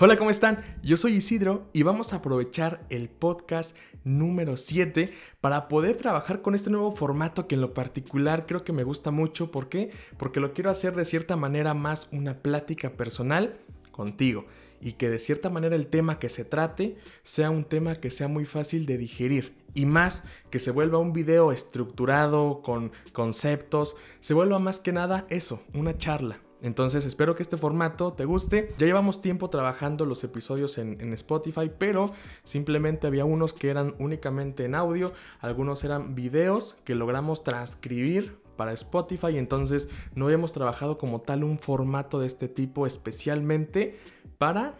Hola, ¿cómo están? Yo soy Isidro y vamos a aprovechar el podcast número 7 para poder trabajar con este nuevo formato que en lo particular creo que me gusta mucho. ¿Por qué? Porque lo quiero hacer de cierta manera más una plática personal contigo y que de cierta manera el tema que se trate sea un tema que sea muy fácil de digerir y más que se vuelva un video estructurado con conceptos, se vuelva más que nada eso, una charla, entonces espero que este formato te guste. Ya llevamos tiempo trabajando los episodios en, Spotify, pero simplemente había unos que eran únicamente en audio, algunos eran videos que logramos transcribir para Spotify, entonces no habíamos trabajado como tal un formato de este tipo especialmente para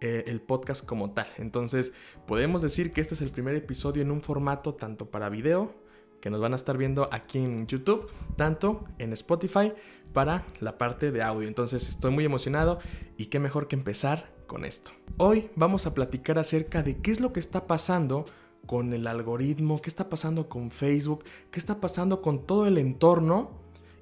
eh, el podcast como tal. Entonces podemos decir que este es el primer episodio en un formato tanto para video, que nos van a estar viendo aquí en YouTube, tanto en Spotify para la parte de audio. Entonces estoy muy emocionado y qué mejor que empezar con esto. Hoy vamos a platicar acerca de qué es lo que está pasando con el algoritmo, qué está pasando con Facebook, qué está pasando con todo el entorno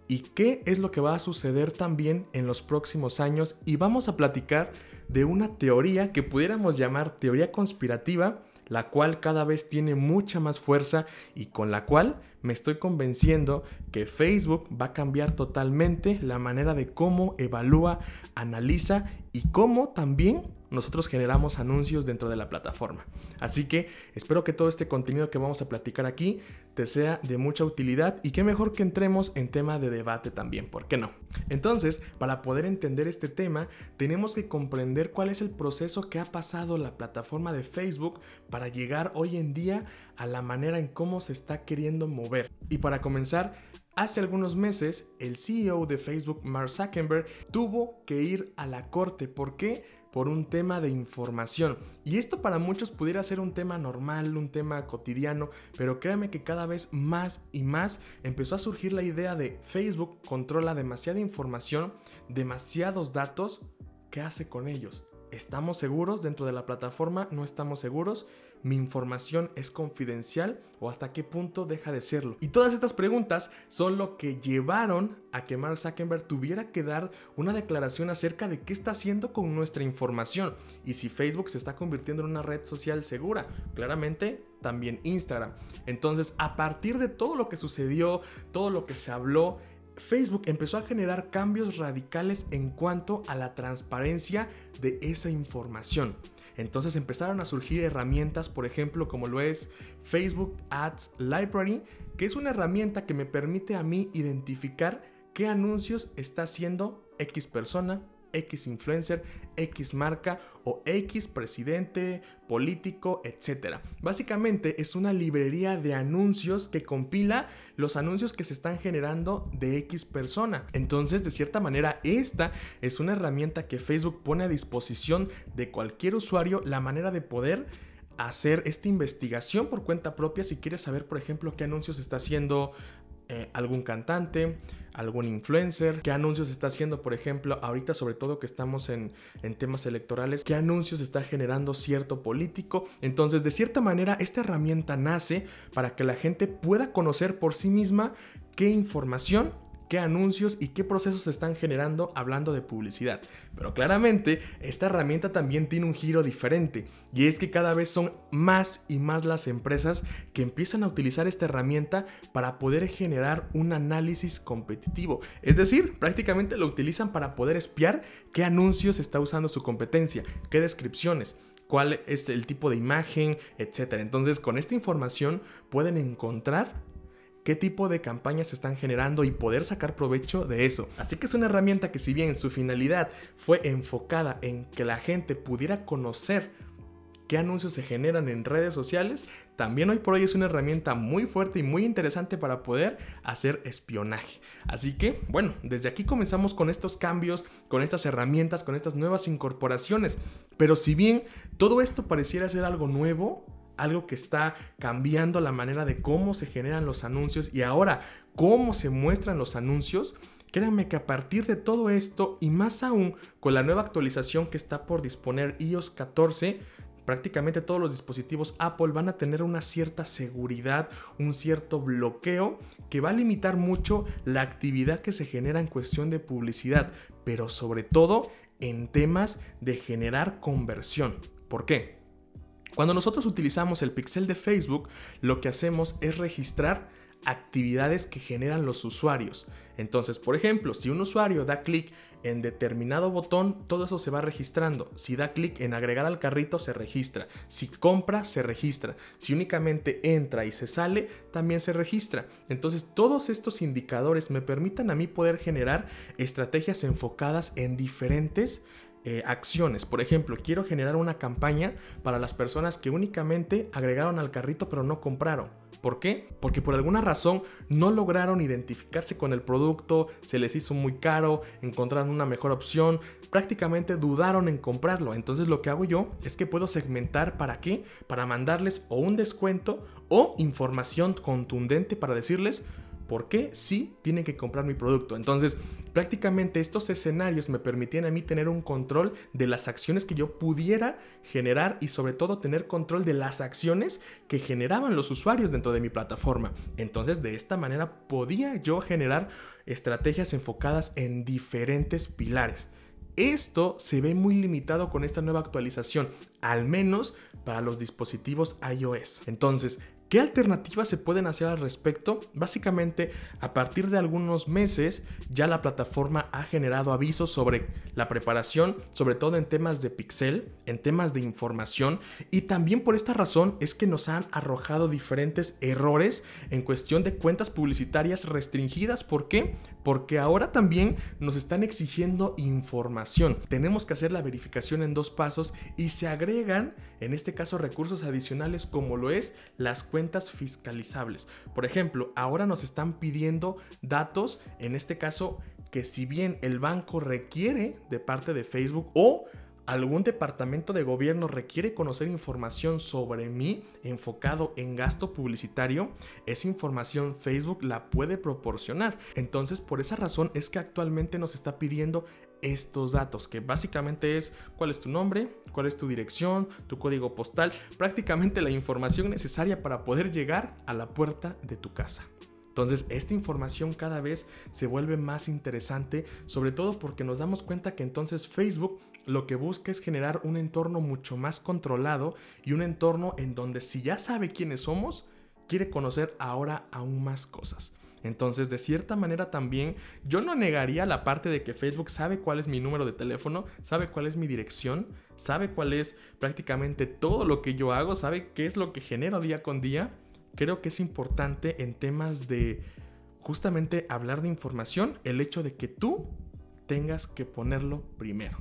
y qué es lo que va a suceder también en los próximos años y vamos a platicar de una teoría que pudiéramos llamar teoría conspirativa la cual cada vez tiene mucha más fuerza y con la cual me estoy convenciendo que Facebook va a cambiar totalmente la manera de cómo evalúa, analiza y cómo también nosotros generamos anuncios dentro de la plataforma. Así que espero que todo este contenido que vamos a platicar aquí te sea de mucha utilidad y qué mejor que entremos en tema de debate también, ¿por qué no? Entonces, para poder entender este tema, tenemos que comprender cuál es el proceso que ha pasado la plataforma de Facebook para llegar hoy en día a la manera en cómo se está queriendo mover. Y para comenzar, Hace algunos meses, el CEO de Facebook, Mark Zuckerberg, tuvo que ir a la corte. ¿Por qué? por un tema de información. Y esto para muchos pudiera ser un tema normal, un tema cotidiano, pero créanme que cada vez más y más empezó a surgir la idea de Facebook controla demasiada información, demasiados datos, ¿qué hace con ellos? ¿Estamos seguros dentro de la plataforma? ¿No estamos seguros? Mi información es confidencial o hasta qué punto deja de serlo. Y todas estas preguntas son lo que llevaron a que Mark Zuckerberg tuviera que dar una declaración acerca de qué está haciendo con nuestra información y si Facebook se está convirtiendo en una red social segura. Claramente también Instagram. Entonces, a partir de todo lo que sucedió, todo lo que se habló, Facebook empezó a generar cambios radicales en cuanto a la transparencia de esa información. Entonces empezaron a surgir herramientas, por ejemplo, como lo es Facebook Ads Library, que es una herramienta que me permite a mí identificar qué anuncios está haciendo X persona, X influencer, X marca o X presidente, político, etc. Básicamente es una librería de anuncios que compila los anuncios que se están generando de X persona. Entonces, de cierta manera, esta es una herramienta que Facebook pone a disposición de cualquier usuario la manera de poder hacer esta investigación por cuenta propia si quieres saber, por ejemplo, qué anuncios está haciendo eh, algún cantante, algún influencer, qué anuncios está haciendo, por ejemplo, ahorita sobre todo que estamos en, en temas electorales, qué anuncios está generando cierto político. Entonces, de cierta manera, esta herramienta nace para que la gente pueda conocer por sí misma qué información qué anuncios y qué procesos se están generando hablando de publicidad. Pero claramente esta herramienta también tiene un giro diferente y es que cada vez son más y más las empresas que empiezan a utilizar esta herramienta para poder generar un análisis competitivo. Es decir, prácticamente lo utilizan para poder espiar qué anuncios está usando su competencia, qué descripciones cuál es el tipo de imagen, etc. Entonces, con esta información pueden encontrar qué tipo de campañas se están generando y poder sacar provecho de eso. Así que es una herramienta que si bien su finalidad fue enfocada en que la gente pudiera conocer qué anuncios se generan en redes sociales, también hoy por hoy es una herramienta muy fuerte y muy interesante para poder hacer espionaje. Así que, bueno, desde aquí comenzamos con estos cambios, con estas herramientas, con estas nuevas incorporaciones. Pero si bien todo esto pareciera ser algo nuevo, algo que está cambiando la manera de cómo se generan los anuncios y ahora cómo se muestran los anuncios. Créanme que a partir de todo esto y más aún con la nueva actualización que está por disponer iOS 14, prácticamente todos los dispositivos Apple van a tener una cierta seguridad, un cierto bloqueo que va a limitar mucho la actividad que se genera en cuestión de publicidad, pero sobre todo en temas de generar conversión. ¿Por qué? Cuando nosotros utilizamos el pixel de Facebook, lo que hacemos es registrar actividades que generan los usuarios. Entonces, por ejemplo, si un usuario da clic en determinado botón, todo eso se va registrando. Si da clic en agregar al carrito, se registra. Si compra, se registra. Si únicamente entra y se sale, también se registra. Entonces, todos estos indicadores me permitan a mí poder generar estrategias enfocadas en diferentes eh, acciones. Por ejemplo, quiero generar una campaña para las personas que únicamente agregaron al carrito pero no compraron. ¿Por qué? Porque por alguna razón no lograron identificarse con el producto, se les hizo muy caro, encontraron una mejor opción, prácticamente dudaron en comprarlo. Entonces lo que hago yo es que puedo segmentar para qué? Para mandarles o un descuento o información contundente para decirles por qué sí tienen que comprar mi producto. Entonces Prácticamente estos escenarios me permitían a mí tener un control de las acciones que yo pudiera generar y sobre todo tener control de las acciones que generaban los usuarios dentro de mi plataforma. Entonces de esta manera podía yo generar estrategias enfocadas en diferentes pilares. Esto se ve muy limitado con esta nueva actualización, al menos para los dispositivos iOS. Entonces, ¿Qué alternativas se pueden hacer al respecto? Básicamente, a partir de algunos meses ya la plataforma ha generado avisos sobre la preparación, sobre todo en temas de pixel, en temas de información y también por esta razón es que nos han arrojado diferentes errores en cuestión de cuentas publicitarias restringidas. ¿Por qué? Porque ahora también nos están exigiendo información. Tenemos que hacer la verificación en dos pasos y se agregan, en este caso, recursos adicionales como lo es las cuentas cuentas fiscalizables. Por ejemplo, ahora nos están pidiendo datos, en este caso, que si bien el banco requiere de parte de Facebook o algún departamento de gobierno requiere conocer información sobre mí enfocado en gasto publicitario, esa información Facebook la puede proporcionar. Entonces, por esa razón es que actualmente nos está pidiendo estos datos, que básicamente es cuál es tu nombre, cuál es tu dirección, tu código postal, prácticamente la información necesaria para poder llegar a la puerta de tu casa. Entonces, esta información cada vez se vuelve más interesante, sobre todo porque nos damos cuenta que entonces Facebook lo que busca es generar un entorno mucho más controlado y un entorno en donde si ya sabe quiénes somos, quiere conocer ahora aún más cosas. Entonces, de cierta manera también, yo no negaría la parte de que Facebook sabe cuál es mi número de teléfono, sabe cuál es mi dirección, sabe cuál es prácticamente todo lo que yo hago, sabe qué es lo que genero día con día. Creo que es importante en temas de justamente hablar de información, el hecho de que tú tengas que ponerlo primero.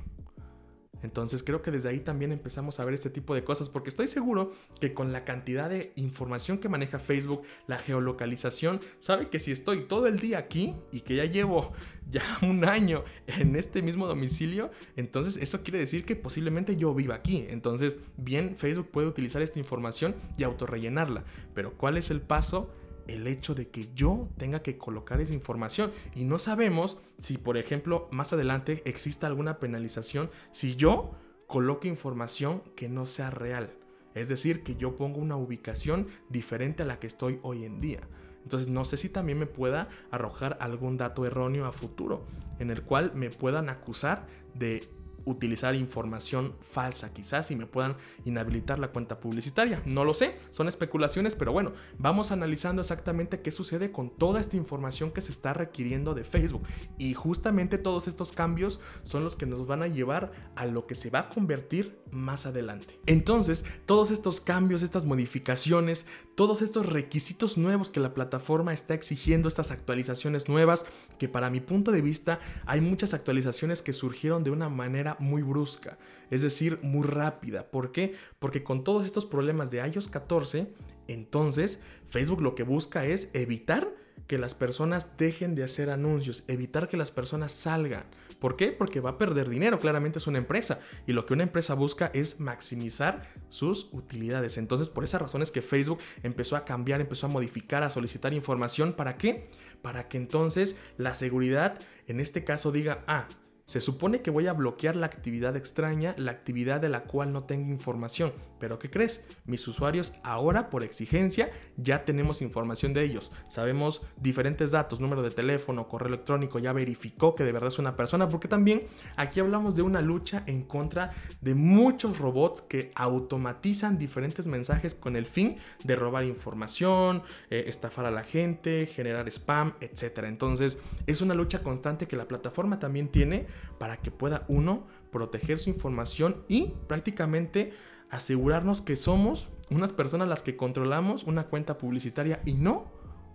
Entonces creo que desde ahí también empezamos a ver este tipo de cosas porque estoy seguro que con la cantidad de información que maneja Facebook, la geolocalización, sabe que si estoy todo el día aquí y que ya llevo ya un año en este mismo domicilio, entonces eso quiere decir que posiblemente yo viva aquí. Entonces bien, Facebook puede utilizar esta información y autorrellenarla. Pero ¿cuál es el paso? El hecho de que yo tenga que colocar esa información y no sabemos si por ejemplo más adelante exista alguna penalización si yo coloque información que no sea real. Es decir, que yo pongo una ubicación diferente a la que estoy hoy en día. Entonces no sé si también me pueda arrojar algún dato erróneo a futuro en el cual me puedan acusar de utilizar información falsa quizás y me puedan inhabilitar la cuenta publicitaria. No lo sé, son especulaciones, pero bueno, vamos analizando exactamente qué sucede con toda esta información que se está requiriendo de Facebook. Y justamente todos estos cambios son los que nos van a llevar a lo que se va a convertir más adelante. Entonces, todos estos cambios, estas modificaciones, todos estos requisitos nuevos que la plataforma está exigiendo, estas actualizaciones nuevas, que para mi punto de vista hay muchas actualizaciones que surgieron de una manera muy brusca, es decir, muy rápida. ¿Por qué? Porque con todos estos problemas de iOS 14, entonces Facebook lo que busca es evitar que las personas dejen de hacer anuncios, evitar que las personas salgan. ¿Por qué? Porque va a perder dinero, claramente es una empresa. Y lo que una empresa busca es maximizar sus utilidades. Entonces, por esa razón es que Facebook empezó a cambiar, empezó a modificar, a solicitar información. ¿Para qué? Para que entonces la seguridad, en este caso, diga, ah, Se supone que voy a bloquear la actividad extraña, la actividad de la cual no tengo información. Pero ¿qué crees? Mis usuarios ahora por exigencia ya tenemos información de ellos. Sabemos diferentes datos, número de teléfono, correo electrónico, ya verificó que de verdad es una persona. Porque también aquí hablamos de una lucha en contra de muchos robots que automatizan diferentes mensajes con el fin de robar información, eh, estafar a la gente, generar spam, etc. Entonces es una lucha constante que la plataforma también tiene para que pueda uno proteger su información y prácticamente asegurarnos que somos unas personas las que controlamos una cuenta publicitaria y no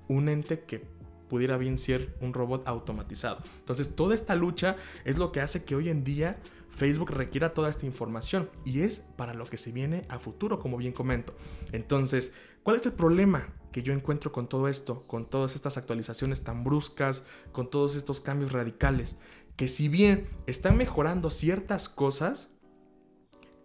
un ente que pudiera bien ser un robot automatizado. Entonces toda esta lucha es lo que hace que hoy en día Facebook requiera toda esta información y es para lo que se viene a futuro, como bien comento. Entonces, ¿cuál es el problema que yo encuentro con todo esto, con todas estas actualizaciones tan bruscas, con todos estos cambios radicales? Que si bien están mejorando ciertas cosas,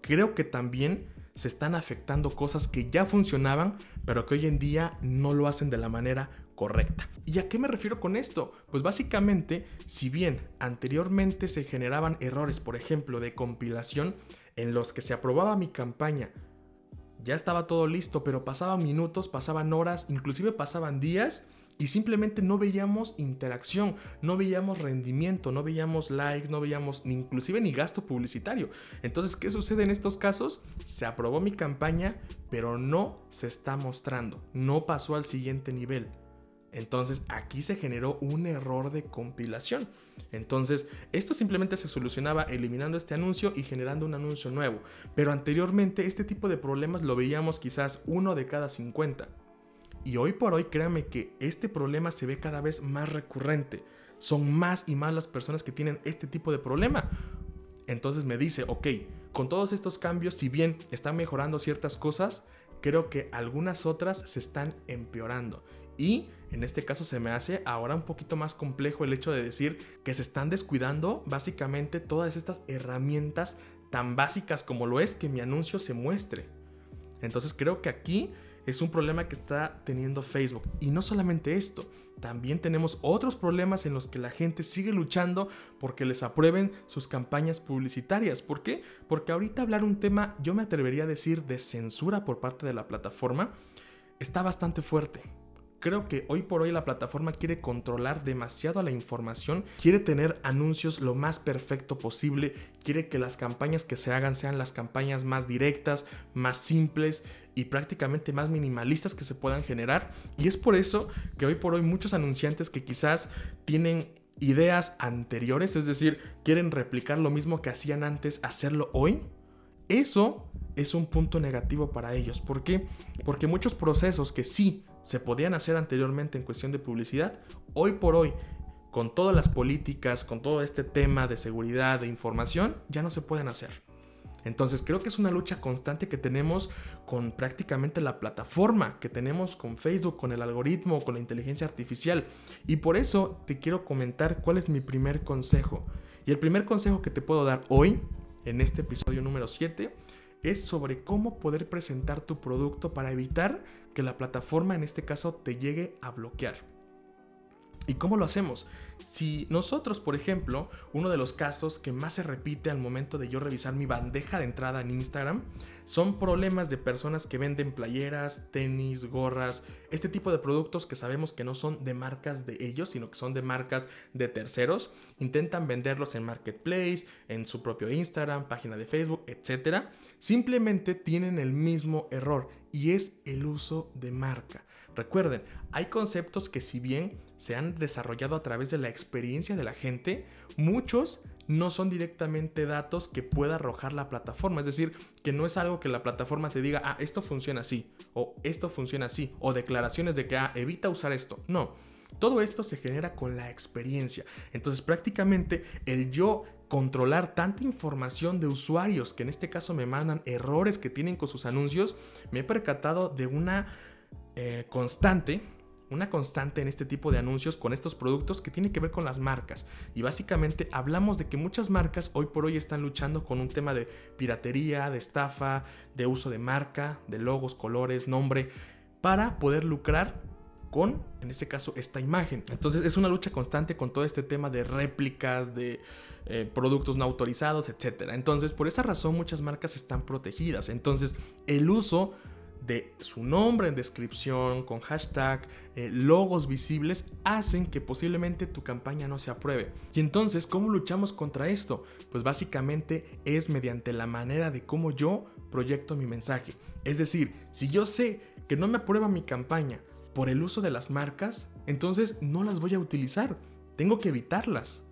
creo que también se están afectando cosas que ya funcionaban, pero que hoy en día no lo hacen de la manera correcta. ¿Y a qué me refiero con esto? Pues básicamente, si bien anteriormente se generaban errores, por ejemplo, de compilación, en los que se aprobaba mi campaña, ya estaba todo listo, pero pasaban minutos, pasaban horas, inclusive pasaban días, y simplemente no veíamos interacción, no veíamos rendimiento, no veíamos likes, no veíamos ni inclusive ni gasto publicitario. Entonces, ¿qué sucede en estos casos? Se aprobó mi campaña, pero no se está mostrando, no pasó al siguiente nivel. Entonces aquí se generó un error de compilación. Entonces esto simplemente se solucionaba eliminando este anuncio y generando un anuncio nuevo. Pero anteriormente este tipo de problemas lo veíamos quizás uno de cada 50. Y hoy por hoy créanme que este problema se ve cada vez más recurrente. Son más y más las personas que tienen este tipo de problema. Entonces me dice, ok, con todos estos cambios, si bien están mejorando ciertas cosas, creo que algunas otras se están empeorando. Y en este caso se me hace ahora un poquito más complejo el hecho de decir que se están descuidando básicamente todas estas herramientas tan básicas como lo es que mi anuncio se muestre. Entonces creo que aquí es un problema que está teniendo Facebook. Y no solamente esto, también tenemos otros problemas en los que la gente sigue luchando porque les aprueben sus campañas publicitarias. ¿Por qué? Porque ahorita hablar un tema, yo me atrevería a decir, de censura por parte de la plataforma, está bastante fuerte. Creo que hoy por hoy la plataforma quiere controlar demasiado la información, quiere tener anuncios lo más perfecto posible, quiere que las campañas que se hagan sean las campañas más directas, más simples y prácticamente más minimalistas que se puedan generar. Y es por eso que hoy por hoy muchos anunciantes que quizás tienen ideas anteriores, es decir, quieren replicar lo mismo que hacían antes, hacerlo hoy, eso es un punto negativo para ellos. ¿Por qué? Porque muchos procesos que sí se podían hacer anteriormente en cuestión de publicidad, hoy por hoy, con todas las políticas, con todo este tema de seguridad, de información, ya no se pueden hacer. Entonces creo que es una lucha constante que tenemos con prácticamente la plataforma que tenemos con Facebook, con el algoritmo, con la inteligencia artificial. Y por eso te quiero comentar cuál es mi primer consejo. Y el primer consejo que te puedo dar hoy, en este episodio número 7, es sobre cómo poder presentar tu producto para evitar que la plataforma en este caso te llegue a bloquear. ¿Y cómo lo hacemos? Si nosotros, por ejemplo, uno de los casos que más se repite al momento de yo revisar mi bandeja de entrada en Instagram son problemas de personas que venden playeras, tenis, gorras, este tipo de productos que sabemos que no son de marcas de ellos, sino que son de marcas de terceros. Intentan venderlos en Marketplace, en su propio Instagram, página de Facebook, etc. Simplemente tienen el mismo error y es el uso de marca. Recuerden, hay conceptos que si bien se han desarrollado a través de la experiencia de la gente, muchos no son directamente datos que pueda arrojar la plataforma. Es decir, que no es algo que la plataforma te diga, ah, esto funciona así, o esto funciona así, o declaraciones de que, ah, evita usar esto. No. Todo esto se genera con la experiencia. Entonces prácticamente el yo controlar tanta información de usuarios que en este caso me mandan errores que tienen con sus anuncios, me he percatado de una eh, constante, una constante en este tipo de anuncios con estos productos que tiene que ver con las marcas. Y básicamente hablamos de que muchas marcas hoy por hoy están luchando con un tema de piratería, de estafa, de uso de marca, de logos, colores, nombre, para poder lucrar con, en este caso, esta imagen. Entonces es una lucha constante con todo este tema de réplicas, de eh, productos no autorizados, etc. Entonces, por esa razón muchas marcas están protegidas. Entonces, el uso de su nombre en descripción, con hashtag, eh, logos visibles, hacen que posiblemente tu campaña no se apruebe. Y entonces, ¿cómo luchamos contra esto? Pues básicamente es mediante la manera de cómo yo proyecto mi mensaje. Es decir, si yo sé que no me aprueba mi campaña por el uso de las marcas, entonces no las voy a utilizar. Tengo que evitarlas.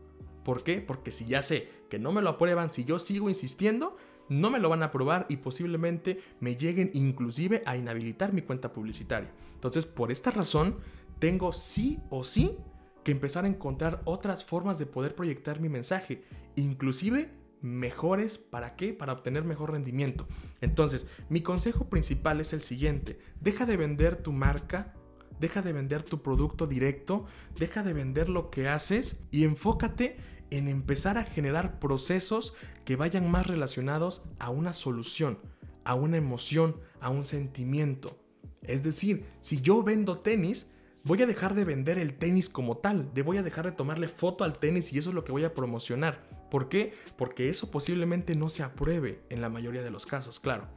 ¿Por qué? Porque si ya sé que no me lo aprueban, si yo sigo insistiendo, no me lo van a aprobar y posiblemente me lleguen inclusive a inhabilitar mi cuenta publicitaria. Entonces, por esta razón, tengo sí o sí que empezar a encontrar otras formas de poder proyectar mi mensaje, inclusive mejores, ¿para qué? Para obtener mejor rendimiento. Entonces, mi consejo principal es el siguiente, deja de vender tu marca, deja de vender tu producto directo, deja de vender lo que haces y enfócate en empezar a generar procesos que vayan más relacionados a una solución, a una emoción, a un sentimiento. Es decir, si yo vendo tenis, voy a dejar de vender el tenis como tal, de voy a dejar de tomarle foto al tenis y eso es lo que voy a promocionar. ¿Por qué? Porque eso posiblemente no se apruebe en la mayoría de los casos, claro.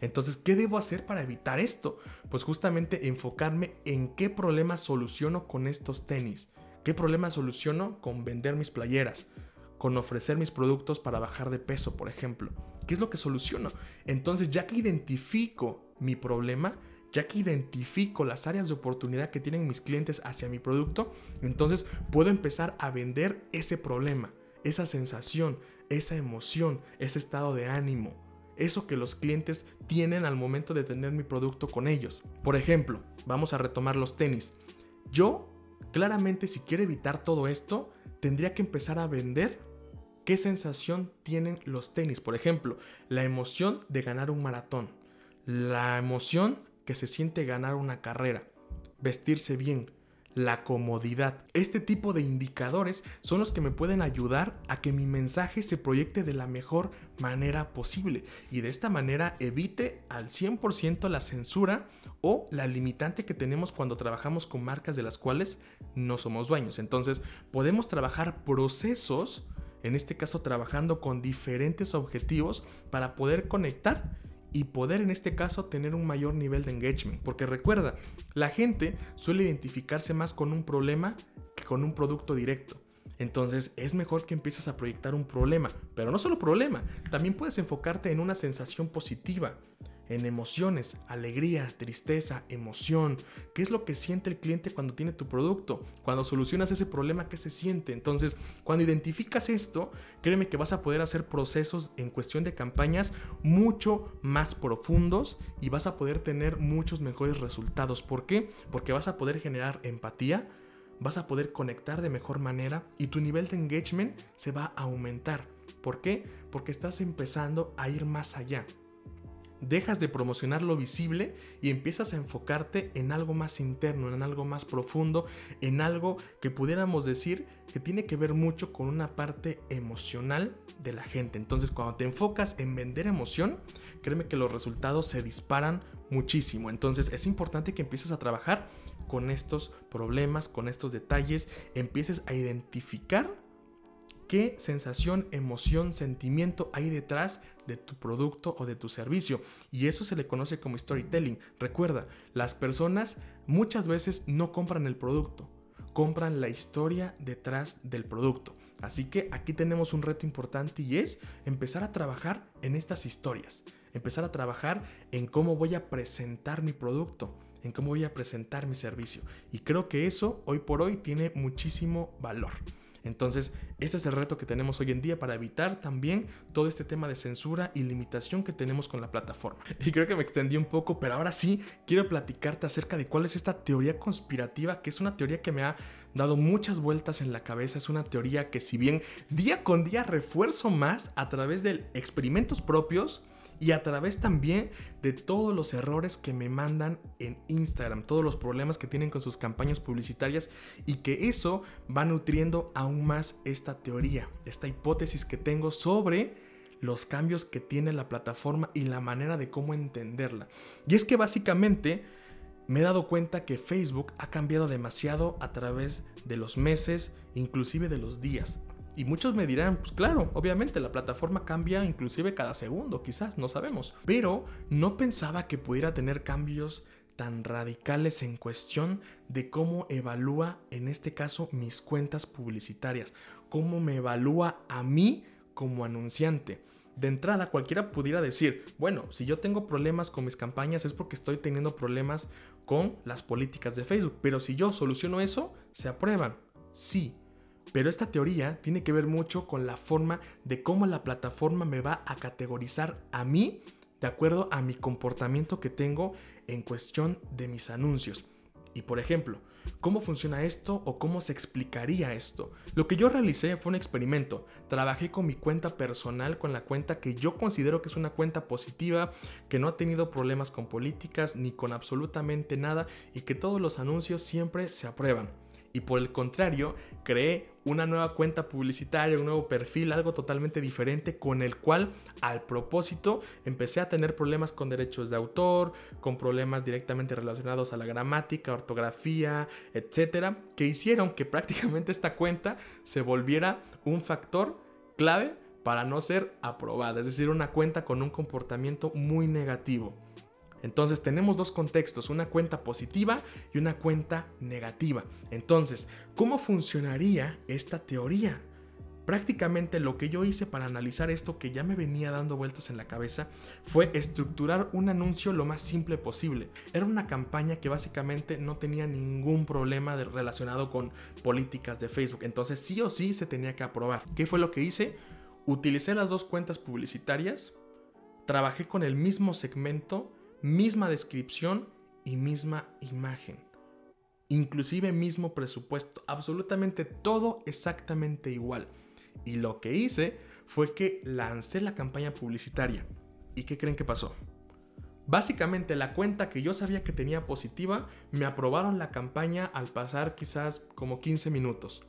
Entonces, ¿qué debo hacer para evitar esto? Pues justamente enfocarme en qué problema soluciono con estos tenis. ¿Qué problema soluciono con vender mis playeras? Con ofrecer mis productos para bajar de peso, por ejemplo. ¿Qué es lo que soluciono? Entonces, ya que identifico mi problema, ya que identifico las áreas de oportunidad que tienen mis clientes hacia mi producto, entonces puedo empezar a vender ese problema, esa sensación, esa emoción, ese estado de ánimo, eso que los clientes tienen al momento de tener mi producto con ellos. Por ejemplo, vamos a retomar los tenis. Yo Claramente si quiere evitar todo esto, tendría que empezar a vender qué sensación tienen los tenis. Por ejemplo, la emoción de ganar un maratón, la emoción que se siente ganar una carrera, vestirse bien, la comodidad. Este tipo de indicadores son los que me pueden ayudar a que mi mensaje se proyecte de la mejor manera posible y de esta manera evite al 100% la censura o la limitante que tenemos cuando trabajamos con marcas de las cuales no somos dueños. Entonces podemos trabajar procesos, en este caso trabajando con diferentes objetivos para poder conectar y poder en este caso tener un mayor nivel de engagement. Porque recuerda, la gente suele identificarse más con un problema que con un producto directo. Entonces es mejor que empieces a proyectar un problema, pero no solo problema, también puedes enfocarte en una sensación positiva en emociones, alegría, tristeza, emoción. ¿Qué es lo que siente el cliente cuando tiene tu producto? Cuando solucionas ese problema, ¿qué se siente? Entonces, cuando identificas esto, créeme que vas a poder hacer procesos en cuestión de campañas mucho más profundos y vas a poder tener muchos mejores resultados. ¿Por qué? Porque vas a poder generar empatía, vas a poder conectar de mejor manera y tu nivel de engagement se va a aumentar. ¿Por qué? Porque estás empezando a ir más allá dejas de promocionar lo visible y empiezas a enfocarte en algo más interno, en algo más profundo, en algo que pudiéramos decir que tiene que ver mucho con una parte emocional de la gente. Entonces cuando te enfocas en vender emoción, créeme que los resultados se disparan muchísimo. Entonces es importante que empieces a trabajar con estos problemas, con estos detalles, empieces a identificar qué sensación, emoción, sentimiento hay detrás de tu producto o de tu servicio. Y eso se le conoce como storytelling. Recuerda, las personas muchas veces no compran el producto, compran la historia detrás del producto. Así que aquí tenemos un reto importante y es empezar a trabajar en estas historias, empezar a trabajar en cómo voy a presentar mi producto, en cómo voy a presentar mi servicio. Y creo que eso hoy por hoy tiene muchísimo valor. Entonces, este es el reto que tenemos hoy en día para evitar también todo este tema de censura y limitación que tenemos con la plataforma. Y creo que me extendí un poco, pero ahora sí quiero platicarte acerca de cuál es esta teoría conspirativa, que es una teoría que me ha dado muchas vueltas en la cabeza. Es una teoría que si bien día con día refuerzo más a través de experimentos propios, y a través también de todos los errores que me mandan en Instagram, todos los problemas que tienen con sus campañas publicitarias y que eso va nutriendo aún más esta teoría, esta hipótesis que tengo sobre los cambios que tiene la plataforma y la manera de cómo entenderla. Y es que básicamente me he dado cuenta que Facebook ha cambiado demasiado a través de los meses, inclusive de los días. Y muchos me dirán, pues claro, obviamente la plataforma cambia inclusive cada segundo, quizás, no sabemos. Pero no pensaba que pudiera tener cambios tan radicales en cuestión de cómo evalúa, en este caso, mis cuentas publicitarias, cómo me evalúa a mí como anunciante. De entrada, cualquiera pudiera decir, bueno, si yo tengo problemas con mis campañas es porque estoy teniendo problemas con las políticas de Facebook, pero si yo soluciono eso, se aprueban. Sí, pero esta teoría tiene que ver mucho con la forma de cómo la plataforma me va a categorizar a mí de acuerdo a mi comportamiento que tengo en cuestión de mis anuncios. Y por ejemplo, ¿cómo funciona esto o cómo se explicaría esto? Lo que yo realicé fue un experimento. Trabajé con mi cuenta personal, con la cuenta que yo considero que es una cuenta positiva, que no ha tenido problemas con políticas ni con absolutamente nada y que todos los anuncios siempre se aprueban y por el contrario creé una nueva cuenta publicitaria, un nuevo perfil, algo totalmente diferente con el cual al propósito empecé a tener problemas con derechos de autor, con problemas directamente relacionados a la gramática, ortografía, etcétera, que hicieron que prácticamente esta cuenta se volviera un factor clave para no ser aprobada, es decir, una cuenta con un comportamiento muy negativo. Entonces tenemos dos contextos, una cuenta positiva y una cuenta negativa. Entonces, ¿cómo funcionaría esta teoría? Prácticamente lo que yo hice para analizar esto que ya me venía dando vueltas en la cabeza fue estructurar un anuncio lo más simple posible. Era una campaña que básicamente no tenía ningún problema relacionado con políticas de Facebook. Entonces sí o sí se tenía que aprobar. ¿Qué fue lo que hice? Utilicé las dos cuentas publicitarias, trabajé con el mismo segmento misma descripción y misma imagen. Inclusive mismo presupuesto, absolutamente todo exactamente igual. Y lo que hice fue que lancé la campaña publicitaria. ¿Y qué creen que pasó? Básicamente la cuenta que yo sabía que tenía positiva, me aprobaron la campaña al pasar quizás como 15 minutos.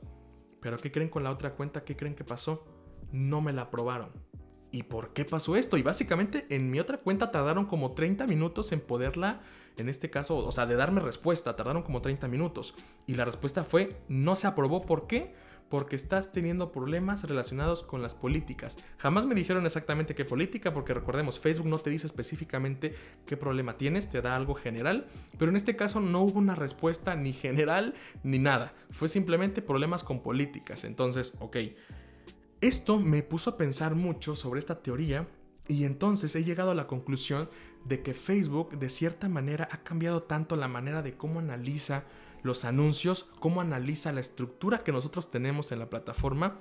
Pero ¿qué creen con la otra cuenta? ¿Qué creen que pasó? No me la aprobaron. ¿Y por qué pasó esto? Y básicamente en mi otra cuenta tardaron como 30 minutos en poderla, en este caso, o sea, de darme respuesta, tardaron como 30 minutos. Y la respuesta fue, no se aprobó. ¿Por qué? Porque estás teniendo problemas relacionados con las políticas. Jamás me dijeron exactamente qué política, porque recordemos, Facebook no te dice específicamente qué problema tienes, te da algo general, pero en este caso no hubo una respuesta ni general ni nada. Fue simplemente problemas con políticas. Entonces, ok. Esto me puso a pensar mucho sobre esta teoría y entonces he llegado a la conclusión de que Facebook de cierta manera ha cambiado tanto la manera de cómo analiza los anuncios, cómo analiza la estructura que nosotros tenemos en la plataforma,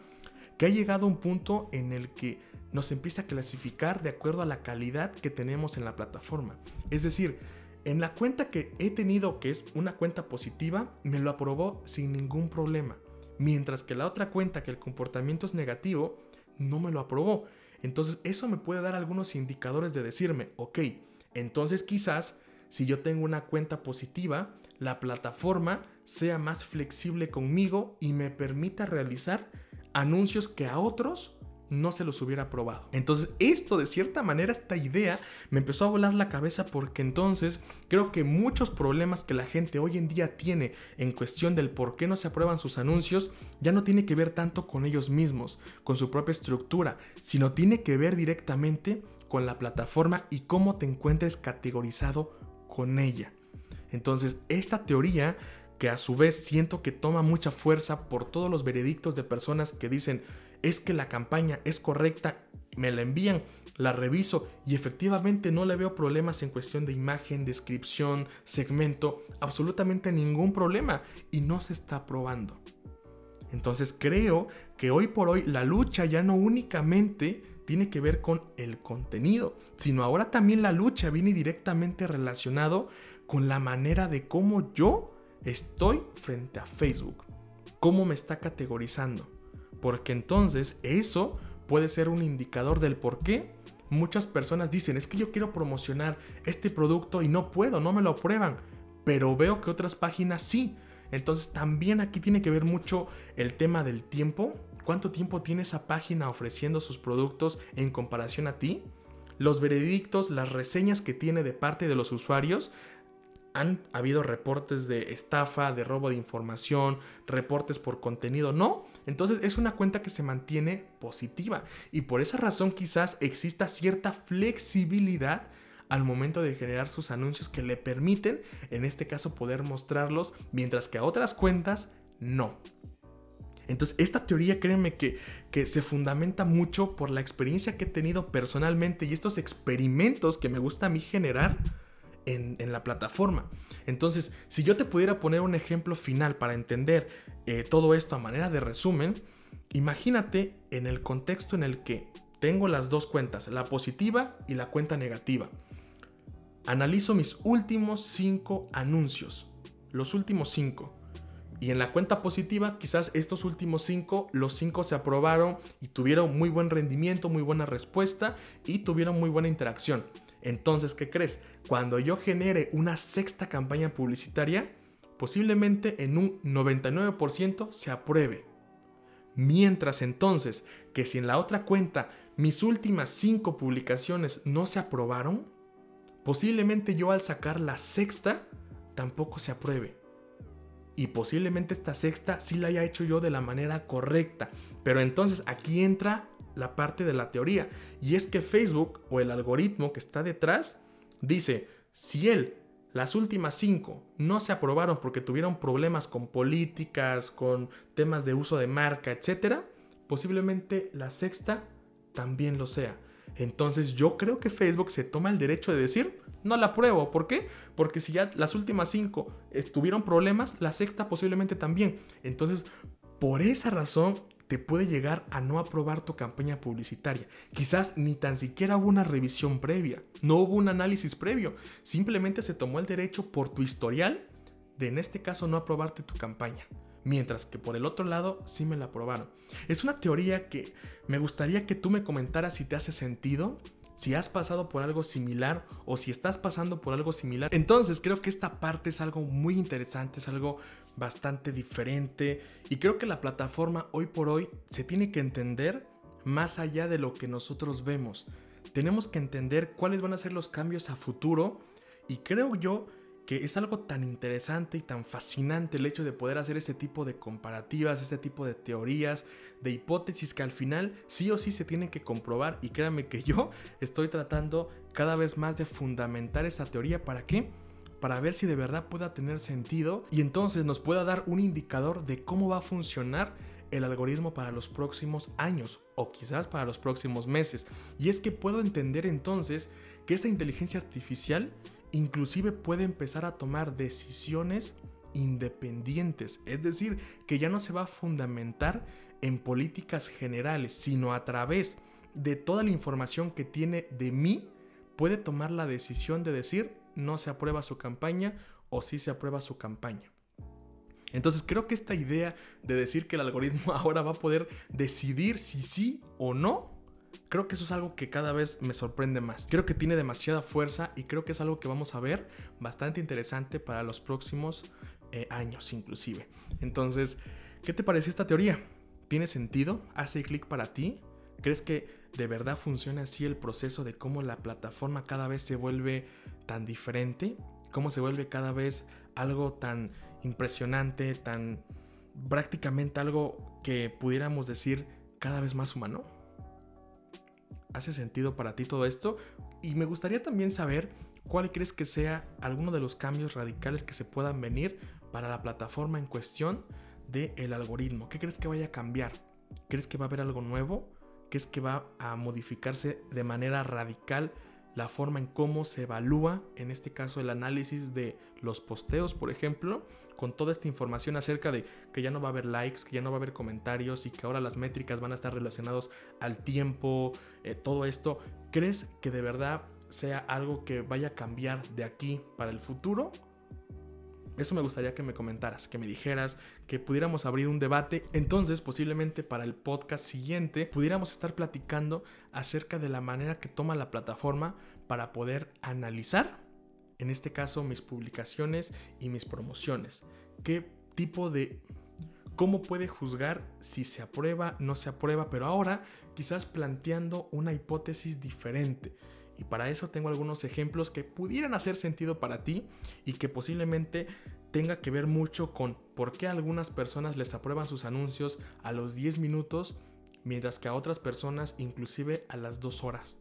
que ha llegado a un punto en el que nos empieza a clasificar de acuerdo a la calidad que tenemos en la plataforma. Es decir, en la cuenta que he tenido, que es una cuenta positiva, me lo aprobó sin ningún problema. Mientras que la otra cuenta que el comportamiento es negativo, no me lo aprobó. Entonces eso me puede dar algunos indicadores de decirme, ok, entonces quizás si yo tengo una cuenta positiva, la plataforma sea más flexible conmigo y me permita realizar anuncios que a otros no se los hubiera probado. Entonces esto de cierta manera, esta idea me empezó a volar la cabeza porque entonces creo que muchos problemas que la gente hoy en día tiene en cuestión del por qué no se aprueban sus anuncios ya no tiene que ver tanto con ellos mismos, con su propia estructura, sino tiene que ver directamente con la plataforma y cómo te encuentres categorizado con ella. Entonces esta teoría que a su vez siento que toma mucha fuerza por todos los veredictos de personas que dicen es que la campaña es correcta, me la envían, la reviso y efectivamente no le veo problemas en cuestión de imagen, descripción, segmento, absolutamente ningún problema y no se está probando. Entonces creo que hoy por hoy la lucha ya no únicamente tiene que ver con el contenido, sino ahora también la lucha viene directamente relacionado con la manera de cómo yo estoy frente a Facebook, cómo me está categorizando. Porque entonces eso puede ser un indicador del por qué muchas personas dicen, es que yo quiero promocionar este producto y no puedo, no me lo aprueban, pero veo que otras páginas sí. Entonces también aquí tiene que ver mucho el tema del tiempo. ¿Cuánto tiempo tiene esa página ofreciendo sus productos en comparación a ti? Los veredictos, las reseñas que tiene de parte de los usuarios han habido reportes de estafa, de robo de información, reportes por contenido, no. Entonces es una cuenta que se mantiene positiva y por esa razón quizás exista cierta flexibilidad al momento de generar sus anuncios que le permiten, en este caso, poder mostrarlos, mientras que a otras cuentas no. Entonces, esta teoría, créanme que, que, se fundamenta mucho por la experiencia que he tenido personalmente y estos experimentos que me gusta a mí generar en, la plataforma. Entonces, si yo te pudiera poner un ejemplo final para entender eh, todo esto a manera de resumen, imagínate en el contexto en el que tengo las dos cuentas, la positiva y la cuenta negativa. Analizo mis últimos cinco anuncios, los últimos cinco. Y en la cuenta positiva, quizás estos últimos cinco, los cinco se aprobaron y tuvieron muy buen rendimiento, muy buena respuesta y tuvieron muy buena interacción. Entonces, ¿qué crees? Cuando yo genere una sexta campaña publicitaria, posiblemente en un 99% se apruebe. Mientras entonces que si en la otra cuenta mis últimas cinco publicaciones no se aprobaron, posiblemente yo al sacar la sexta tampoco se apruebe. Y posiblemente esta sexta sí la haya hecho yo de la manera correcta. Pero entonces aquí entra la parte de la teoría. Y es que Facebook o el algoritmo que está detrás dice, si él, las últimas cinco, no se aprobaron porque tuvieron problemas con políticas, con temas de uso de marca, etc., posiblemente la sexta también lo sea. Entonces yo creo que Facebook se toma el derecho de decir, no la apruebo. ¿Por qué? Porque si ya las últimas cinco tuvieron problemas, la sexta posiblemente también. Entonces, por esa razón, te puede llegar a no aprobar tu campaña publicitaria. Quizás ni tan siquiera hubo una revisión previa, no hubo un análisis previo, simplemente se tomó el derecho por tu historial de en este caso no aprobarte tu campaña. Mientras que por el otro lado sí me la aprobaron. Es una teoría que me gustaría que tú me comentaras si te hace sentido si has pasado por algo similar o si estás pasando por algo similar. Entonces creo que esta parte es algo muy interesante, es algo bastante diferente y creo que la plataforma hoy por hoy se tiene que entender más allá de lo que nosotros vemos. Tenemos que entender cuáles van a ser los cambios a futuro y creo yo que es algo tan interesante y tan fascinante el hecho de poder hacer ese tipo de comparativas, ese tipo de teorías, de hipótesis que al final sí o sí se tienen que comprobar y créanme que yo estoy tratando cada vez más de fundamentar esa teoría para qué? Para ver si de verdad pueda tener sentido y entonces nos pueda dar un indicador de cómo va a funcionar el algoritmo para los próximos años o quizás para los próximos meses. Y es que puedo entender entonces que esta inteligencia artificial inclusive puede empezar a tomar decisiones independientes, es decir, que ya no se va a fundamentar en políticas generales, sino a través de toda la información que tiene de mí, puede tomar la decisión de decir no se aprueba su campaña o sí se aprueba su campaña. Entonces creo que esta idea de decir que el algoritmo ahora va a poder decidir si sí o no Creo que eso es algo que cada vez me sorprende más. Creo que tiene demasiada fuerza y creo que es algo que vamos a ver bastante interesante para los próximos eh, años inclusive. Entonces, ¿qué te pareció esta teoría? ¿Tiene sentido? ¿Hace clic para ti? ¿Crees que de verdad funciona así el proceso de cómo la plataforma cada vez se vuelve tan diferente? ¿Cómo se vuelve cada vez algo tan impresionante, tan prácticamente algo que pudiéramos decir cada vez más humano? ¿Hace sentido para ti todo esto? Y me gustaría también saber cuál crees que sea alguno de los cambios radicales que se puedan venir para la plataforma en cuestión del algoritmo. ¿Qué crees que vaya a cambiar? ¿Crees que va a haber algo nuevo? ¿Crees que va a modificarse de manera radical la forma en cómo se evalúa, en este caso el análisis de los posteos, por ejemplo, con toda esta información acerca de que ya no va a haber likes, que ya no va a haber comentarios y que ahora las métricas van a estar relacionados al tiempo, eh, todo esto, ¿crees que de verdad sea algo que vaya a cambiar de aquí para el futuro? Eso me gustaría que me comentaras, que me dijeras, que pudiéramos abrir un debate. Entonces, posiblemente para el podcast siguiente, pudiéramos estar platicando acerca de la manera que toma la plataforma para poder analizar, en este caso, mis publicaciones y mis promociones. ¿Qué tipo de... ¿Cómo puede juzgar si se aprueba, no se aprueba? Pero ahora quizás planteando una hipótesis diferente Y para eso tengo algunos ejemplos que pudieran hacer sentido para ti y que posiblemente tenga que ver mucho con por qué algunas personas les aprueban sus anuncios a los 10 minutos, mientras que a otras personas inclusive a las 2 horas.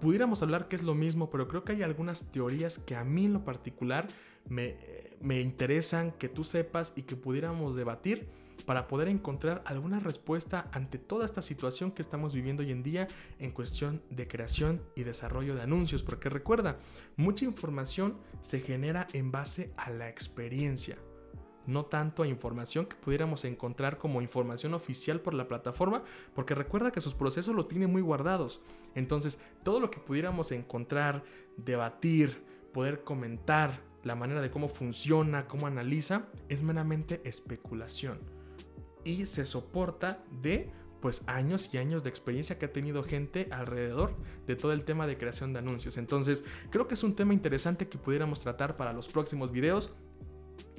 Pudiéramos hablar que es lo mismo, pero creo que hay algunas teorías que a mí en lo particular me, me interesan que tú sepas y que pudiéramos debatir para poder encontrar alguna respuesta ante toda esta situación que estamos viviendo hoy en día en cuestión de creación y desarrollo de anuncios. Porque recuerda, mucha información se genera en base a la experiencia no tanto a información que pudiéramos encontrar como información oficial por la plataforma, porque recuerda que sus procesos los tiene muy guardados. Entonces, todo lo que pudiéramos encontrar, debatir, poder comentar, la manera de cómo funciona, cómo analiza, es meramente especulación y se soporta de pues años y años de experiencia que ha tenido gente alrededor de todo el tema de creación de anuncios. Entonces, creo que es un tema interesante que pudiéramos tratar para los próximos videos.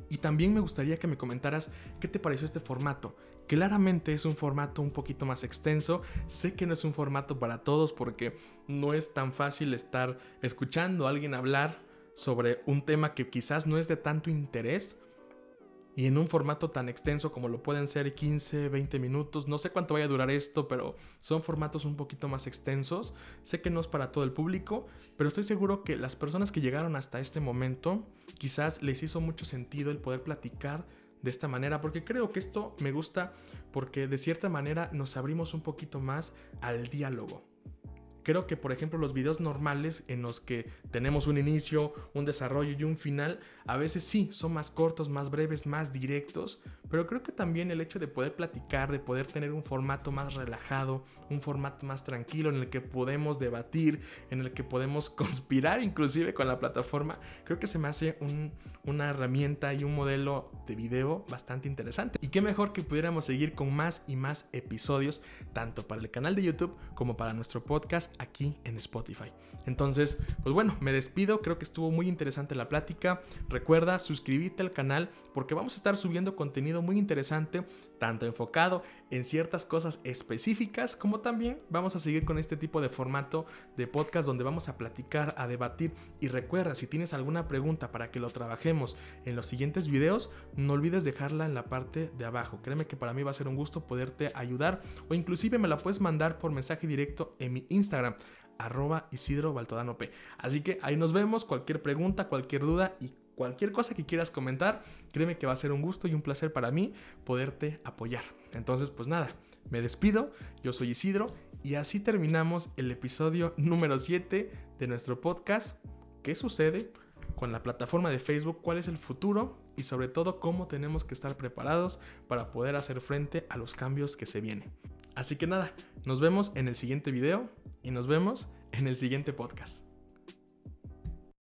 Y también me gustaría que me comentaras qué te pareció este formato. Claramente es un formato un poquito más extenso. Sé que no es un formato para todos porque no es tan fácil estar escuchando a alguien hablar sobre un tema que quizás no es de tanto interés y en un formato tan extenso como lo pueden ser 15, 20 minutos. No sé cuánto vaya a durar esto, pero son formatos un poquito más extensos. Sé que no es para todo el público, pero estoy seguro que las personas que llegaron hasta este momento quizás les hizo mucho sentido el poder platicar de esta manera, porque creo que esto me gusta porque de cierta manera nos abrimos un poquito más al diálogo. Creo que, por ejemplo, los videos normales en los que tenemos un inicio, un desarrollo y un final, a veces sí, son más cortos, más breves, más directos, pero creo que también el hecho de poder platicar, de poder tener un formato más relajado, un formato más tranquilo en el que podemos debatir, en el que podemos conspirar inclusive con la plataforma, creo que se me hace una herramienta y un modelo de video bastante interesante. Y qué mejor que pudiéramos seguir con más y más episodios, tanto para el canal de YouTube como para nuestro podcast aquí en Spotify. Entonces, pues bueno, me despido, creo que estuvo muy interesante la plática. Recuerda suscribirte al canal porque vamos a estar subiendo contenido muy interesante, tanto enfocado en ciertas cosas específicas, como también vamos a seguir con este tipo de formato de podcast donde vamos a platicar, a debatir. Y recuerda, si tienes alguna pregunta para que lo trabajemos en los siguientes videos, no olvides dejarla en la parte de abajo. Créeme que para mí va a ser un gusto poderte ayudar o inclusive me la puedes mandar por mensaje directo en mi Instagram arroba Isidro Baltodano P. Así que ahí nos vemos, cualquier pregunta, cualquier duda y cualquier cosa que quieras comentar, créeme que va a ser un gusto y un placer para mí poderte apoyar. Entonces, pues nada, me despido, yo soy Isidro y así terminamos el episodio número 7 de nuestro podcast. ¿Qué sucede con la plataforma de Facebook? ¿Cuál es el futuro? Y sobre todo, cómo tenemos que estar preparados para poder hacer frente a los cambios que se vienen. Así que nada, nos vemos en el siguiente video y nos vemos en el siguiente podcast.